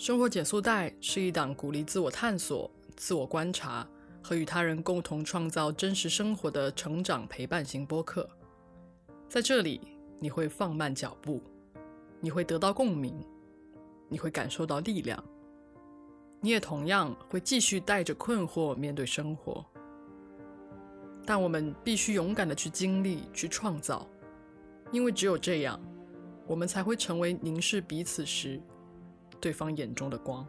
生活减速带是一档鼓励自我探索、自我观察和与他人共同创造真实生活的成长陪伴型播客。在这里，你会放慢脚步，你会得到共鸣，你会感受到力量，你也同样会继续带着困惑面对生活。但我们必须勇敢的去经历、去创造，因为只有这样，我们才会成为凝视彼此时。对方眼中的光。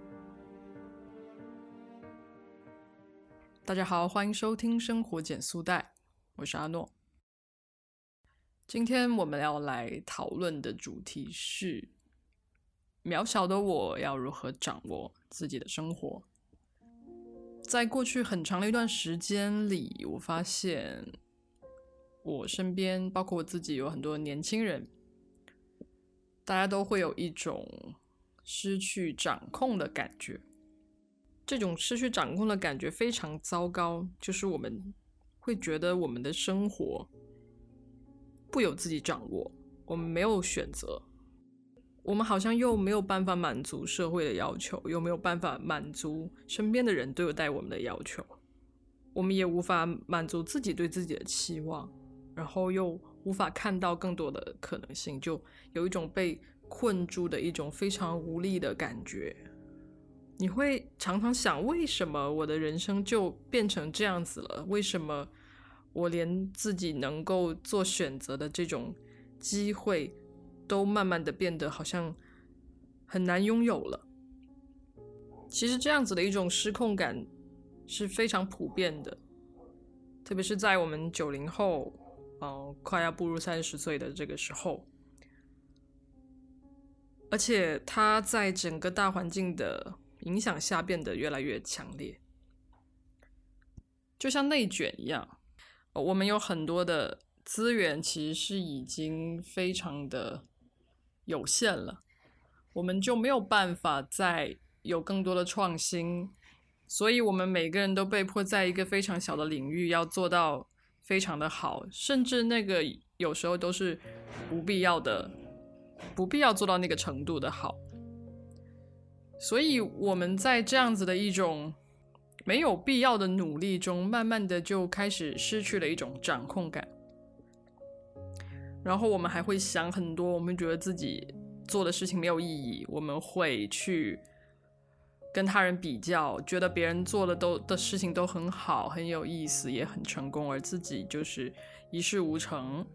大家好，欢迎收听《生活减速带》，我是阿诺。今天我们要来讨论的主题是：渺小的我要如何掌握自己的生活？在过去很长的一段时间里，我发现我身边，包括我自己，有很多年轻人，大家都会有一种。失去掌控的感觉，这种失去掌控的感觉非常糟糕。就是我们会觉得我们的生活不由自己掌握，我们没有选择，我们好像又没有办法满足社会的要求，又没有办法满足身边的人对待我们的要求，我们也无法满足自己对自己的期望，然后又无法看到更多的可能性，就有一种被。困住的一种非常无力的感觉，你会常常想：为什么我的人生就变成这样子了？为什么我连自己能够做选择的这种机会都慢慢的变得好像很难拥有了？其实这样子的一种失控感是非常普遍的，特别是在我们九零后，嗯，快要步入三十岁的这个时候。而且它在整个大环境的影响下变得越来越强烈，就像内卷一样。我们有很多的资源，其实是已经非常的有限了，我们就没有办法再有更多的创新，所以我们每个人都被迫在一个非常小的领域要做到非常的好，甚至那个有时候都是不必要的。不必要做到那个程度的好，所以我们在这样子的一种没有必要的努力中，慢慢的就开始失去了一种掌控感。然后我们还会想很多，我们觉得自己做的事情没有意义，我们会去跟他人比较，觉得别人做的都的事情都很好，很有意思，也很成功，而自己就是一事无成。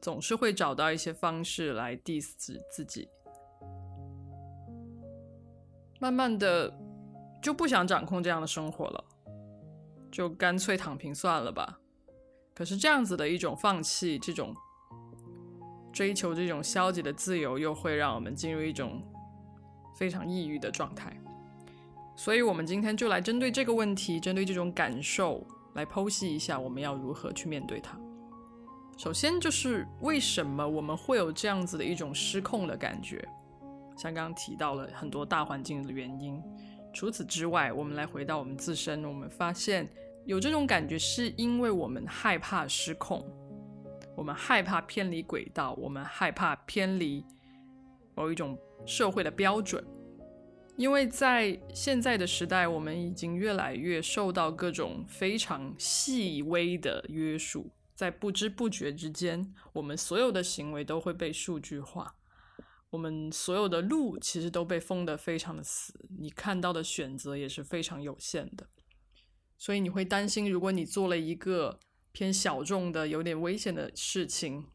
总是会找到一些方式来 diss 自己，慢慢的就不想掌控这样的生活了，就干脆躺平算了吧。可是这样子的一种放弃，这种追求这种消极的自由，又会让我们进入一种非常抑郁的状态。所以，我们今天就来针对这个问题，针对这种感受来剖析一下，我们要如何去面对它。首先就是为什么我们会有这样子的一种失控的感觉，像刚刚提到了很多大环境的原因。除此之外，我们来回到我们自身，我们发现有这种感觉是因为我们害怕失控，我们害怕偏离轨道，我们害怕偏离某一种社会的标准。因为在现在的时代，我们已经越来越受到各种非常细微的约束。在不知不觉之间，我们所有的行为都会被数据化，我们所有的路其实都被封得非常的死，你看到的选择也是非常有限的，所以你会担心，如果你做了一个偏小众的、有点危险的事情，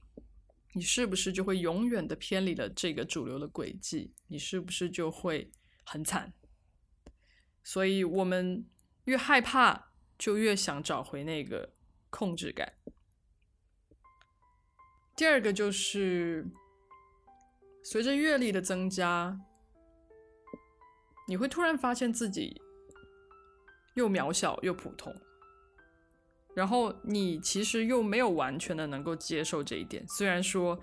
你是不是就会永远的偏离了这个主流的轨迹？你是不是就会很惨？所以我们越害怕，就越想找回那个控制感。第二个就是，随着阅历的增加，你会突然发现自己又渺小又普通，然后你其实又没有完全的能够接受这一点。虽然说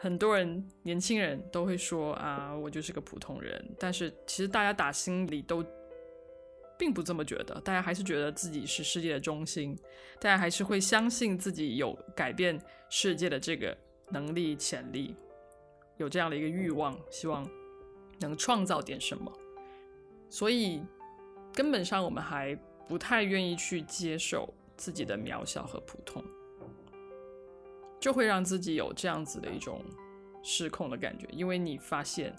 很多人年轻人都会说啊，我就是个普通人，但是其实大家打心里都。并不这么觉得，大家还是觉得自己是世界的中心，大家还是会相信自己有改变世界的这个能力、潜力，有这样的一个欲望，希望能创造点什么，所以根本上我们还不太愿意去接受自己的渺小和普通，就会让自己有这样子的一种失控的感觉，因为你发现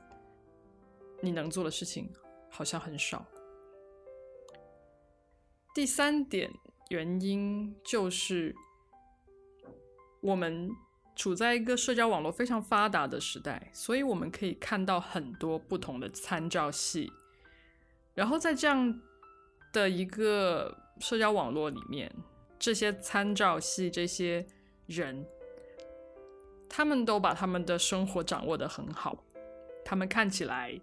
你能做的事情好像很少。第三点原因就是我们。处在一个社交网络非常发达的时代，所以我们可以看到很多不同的参照系。然后在这样的一个社交网络里面，这些参照系这些人，他们都把他们的生活掌握的很好，他们看起来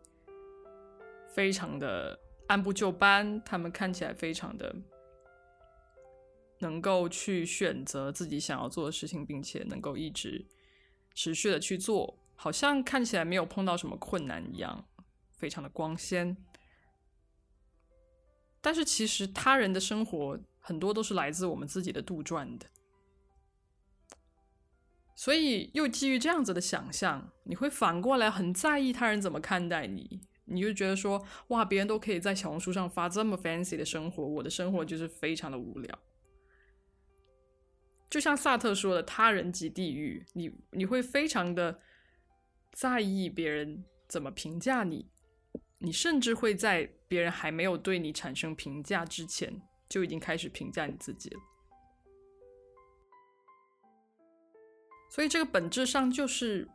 非常的按部就班，他们看起来非常的。能够去选择自己想要做的事情，并且能够一直持续的去做，好像看起来没有碰到什么困难一样，非常的光鲜。但是其实他人的生活很多都是来自我们自己的杜撰的，所以又基于这样子的想象，你会反过来很在意他人怎么看待你，你就觉得说，哇，别人都可以在小红书上发这么 fancy 的生活，我的生活就是非常的无聊。就像萨特说的，“他人即地狱”，你你会非常的在意别人怎么评价你，你甚至会在别人还没有对你产生评价之前，就已经开始评价你自己了。所以，这个本质上就是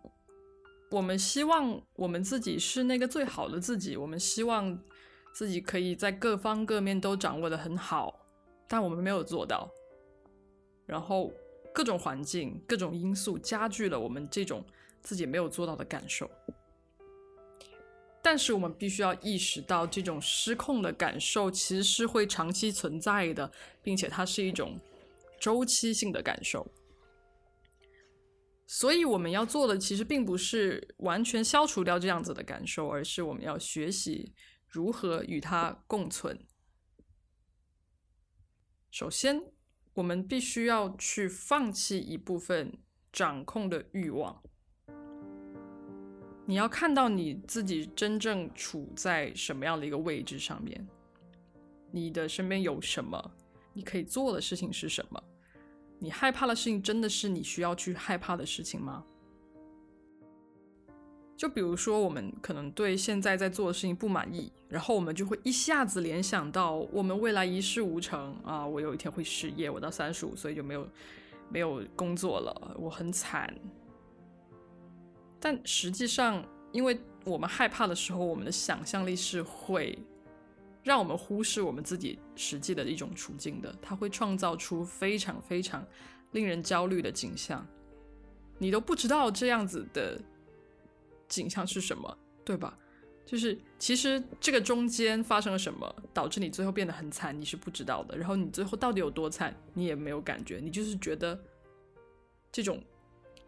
我们希望我们自己是那个最好的自己，我们希望自己可以在各方各面都掌握的很好，但我们没有做到。然后各种环境、各种因素加剧了我们这种自己没有做到的感受。但是我们必须要意识到，这种失控的感受其实是会长期存在的，并且它是一种周期性的感受。所以我们要做的其实并不是完全消除掉这样子的感受，而是我们要学习如何与它共存。首先。我们必须要去放弃一部分掌控的欲望。你要看到你自己真正处在什么样的一个位置上面，你的身边有什么，你可以做的事情是什么？你害怕的事情真的是你需要去害怕的事情吗？就比如说，我们可能对现在在做的事情不满意，然后我们就会一下子联想到我们未来一事无成啊，我有一天会失业，我到三十五岁就没有没有工作了，我很惨。但实际上，因为我们害怕的时候，我们的想象力是会让我们忽视我们自己实际的一种处境的，它会创造出非常非常令人焦虑的景象，你都不知道这样子的。景象是什么，对吧？就是其实这个中间发生了什么，导致你最后变得很惨，你是不知道的。然后你最后到底有多惨，你也没有感觉，你就是觉得这种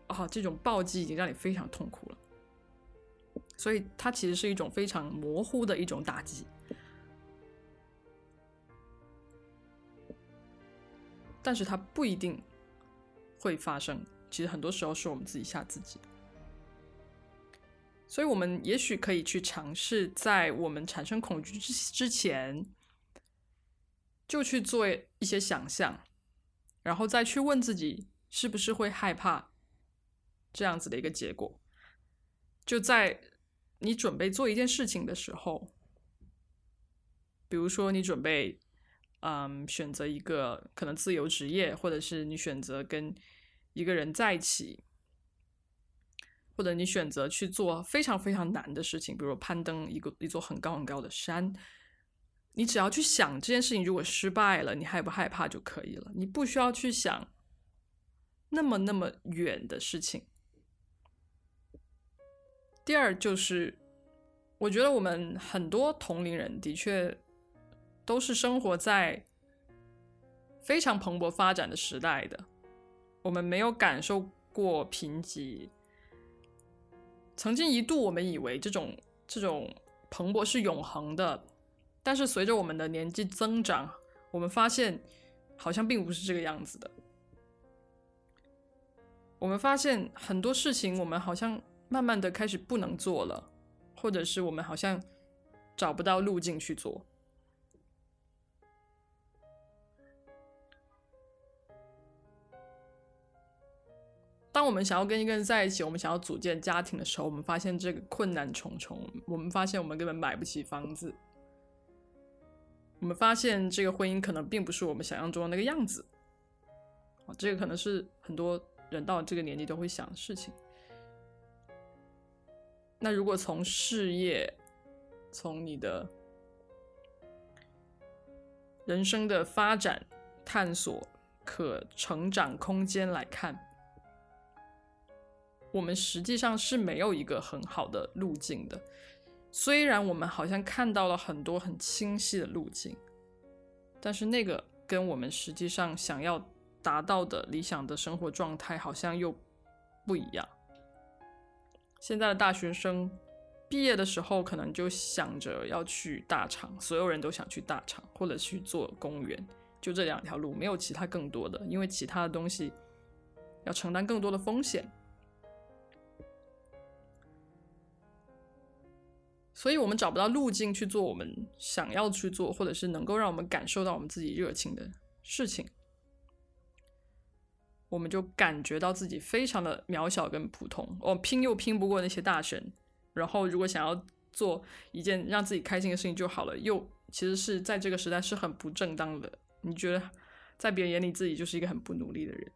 啊，这种暴击已经让你非常痛苦了。所以它其实是一种非常模糊的一种打击，但是它不一定会发生。其实很多时候是我们自己吓自己。所以，我们也许可以去尝试，在我们产生恐惧之之前，就去做一些想象，然后再去问自己是不是会害怕这样子的一个结果。就在你准备做一件事情的时候，比如说你准备，嗯，选择一个可能自由职业，或者是你选择跟一个人在一起。或者你选择去做非常非常难的事情，比如攀登一个一座很高很高的山，你只要去想这件事情如果失败了，你害不害怕就可以了。你不需要去想那么那么远的事情。第二就是，我觉得我们很多同龄人的确都是生活在非常蓬勃发展的时代的，我们没有感受过贫瘠。曾经一度，我们以为这种这种蓬勃是永恒的，但是随着我们的年纪增长，我们发现好像并不是这个样子的。我们发现很多事情，我们好像慢慢的开始不能做了，或者是我们好像找不到路径去做。当我们想要跟一个人在一起，我们想要组建家庭的时候，我们发现这个困难重重。我们发现我们根本买不起房子。我们发现这个婚姻可能并不是我们想象中的那个样子。这个可能是很多人到这个年纪都会想的事情。那如果从事业、从你的人生的发展、探索、可成长空间来看，我们实际上是没有一个很好的路径的。虽然我们好像看到了很多很清晰的路径，但是那个跟我们实际上想要达到的理想的生活状态好像又不一样。现在的大学生毕业的时候，可能就想着要去大厂，所有人都想去大厂，或者去做公务员，就这两条路，没有其他更多的，因为其他的东西要承担更多的风险。所以我们找不到路径去做我们想要去做，或者是能够让我们感受到我们自己热情的事情，我们就感觉到自己非常的渺小跟普通，哦，拼又拼不过那些大神。然后如果想要做一件让自己开心的事情就好了，又其实是在这个时代是很不正当的。你觉得在别人眼里自己就是一个很不努力的人，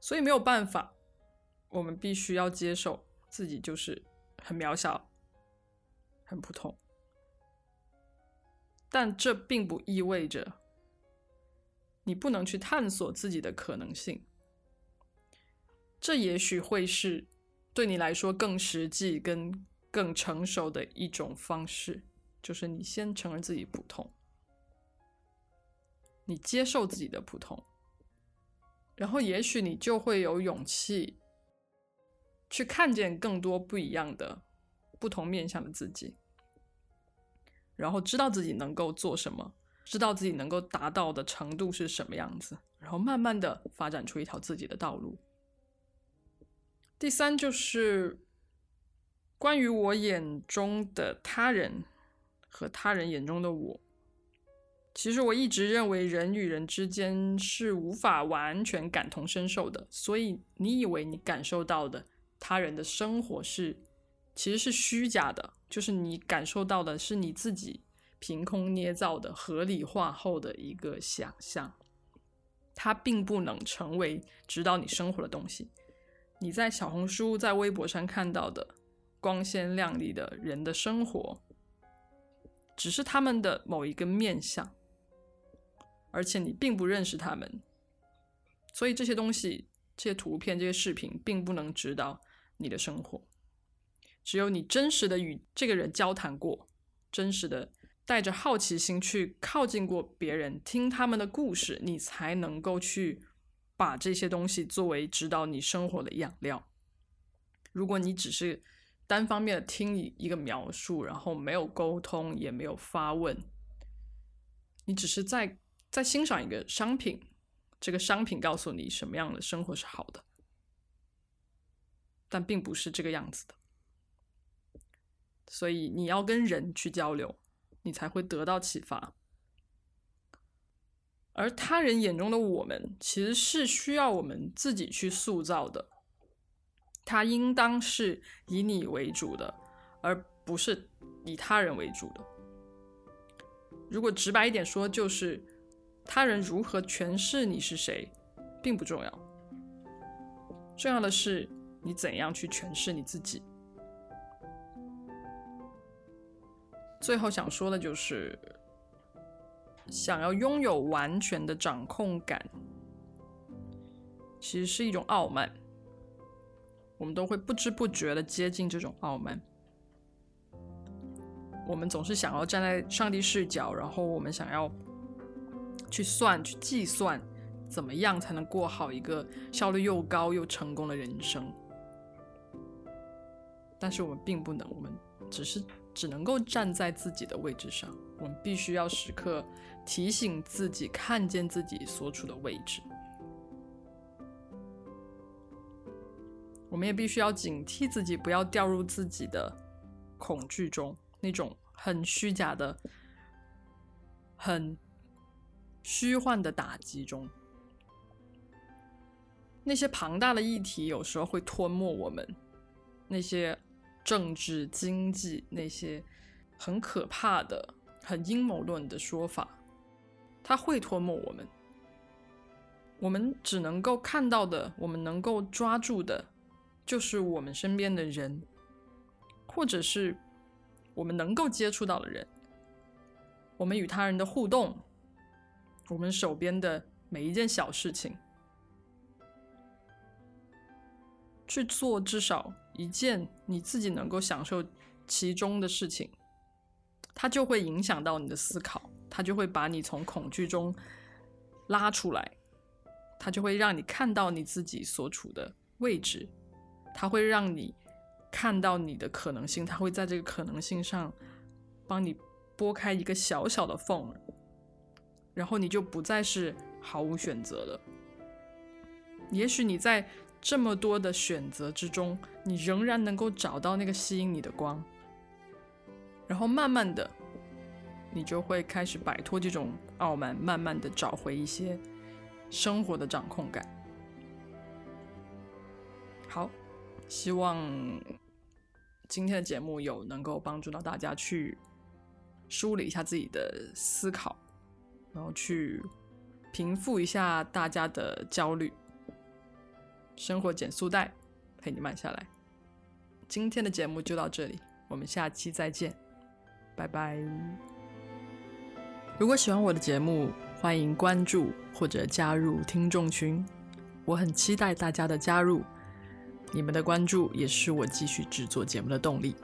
所以没有办法。我们必须要接受自己就是很渺小、很普通，但这并不意味着你不能去探索自己的可能性。这也许会是对你来说更实际、跟更成熟的一种方式，就是你先承认自己普通，你接受自己的普通，然后也许你就会有勇气。去看见更多不一样的、不同面向的自己，然后知道自己能够做什么，知道自己能够达到的程度是什么样子，然后慢慢的发展出一条自己的道路。第三就是关于我眼中的他人和他人眼中的我，其实我一直认为人与人之间是无法完全感同身受的，所以你以为你感受到的。他人的生活是，其实是虚假的，就是你感受到的是你自己凭空捏造的、合理化后的一个想象，它并不能成为指导你生活的东西。你在小红书、在微博上看到的光鲜亮丽的人的生活，只是他们的某一个面相，而且你并不认识他们，所以这些东西、这些图片、这些视频并不能指导。你的生活，只有你真实的与这个人交谈过，真实的带着好奇心去靠近过别人，听他们的故事，你才能够去把这些东西作为指导你生活的养料。如果你只是单方面的听一一个描述，然后没有沟通，也没有发问，你只是在在欣赏一个商品，这个商品告诉你什么样的生活是好的。但并不是这个样子的，所以你要跟人去交流，你才会得到启发。而他人眼中的我们，其实是需要我们自己去塑造的。它应当是以你为主的，而不是以他人为主的。如果直白一点说，就是他人如何诠释你是谁，并不重要，重要的是。你怎样去诠释你自己？最后想说的就是，想要拥有完全的掌控感，其实是一种傲慢。我们都会不知不觉的接近这种傲慢。我们总是想要站在上帝视角，然后我们想要去算、去计算，怎么样才能过好一个效率又高又成功的人生。但是我们并不能，我们只是只能够站在自己的位置上。我们必须要时刻提醒自己，看见自己所处的位置。我们也必须要警惕自己，不要掉入自己的恐惧中，那种很虚假的、很虚幻的打击中。那些庞大的议题有时候会吞没我们，那些政治、经济，那些很可怕的、很阴谋论的说法，它会吞没我们。我们只能够看到的，我们能够抓住的，就是我们身边的人，或者是我们能够接触到的人，我们与他人的互动，我们手边的每一件小事情，去做至少一件你自己能够享受其中的事情，它就会影响到你的思考，它就会把你从恐惧中拉出来。它就会让你看到你自己所处的位置，它会让你看到你的可能性，它会在这个可能性上帮你拨开一个小小的缝，然后你就不再是毫无选择了。也许你在这么多的选择之中，你仍然能够找到那个吸引你的光，然后慢慢的，你就会开始摆脱这种傲慢，慢慢的找回一些。生活的掌控感。好，希望今天的节目有能够帮助到大家去梳理一下自己的思考，然后去平复一下大家的焦虑。生活减速带陪你慢下来。今天的节目就到这里，我们下期再见，拜拜。如果喜欢我的节目，欢迎关注或者加入听众群，我很期待大家的加入，你们的关注也是我继续制作节目的动力。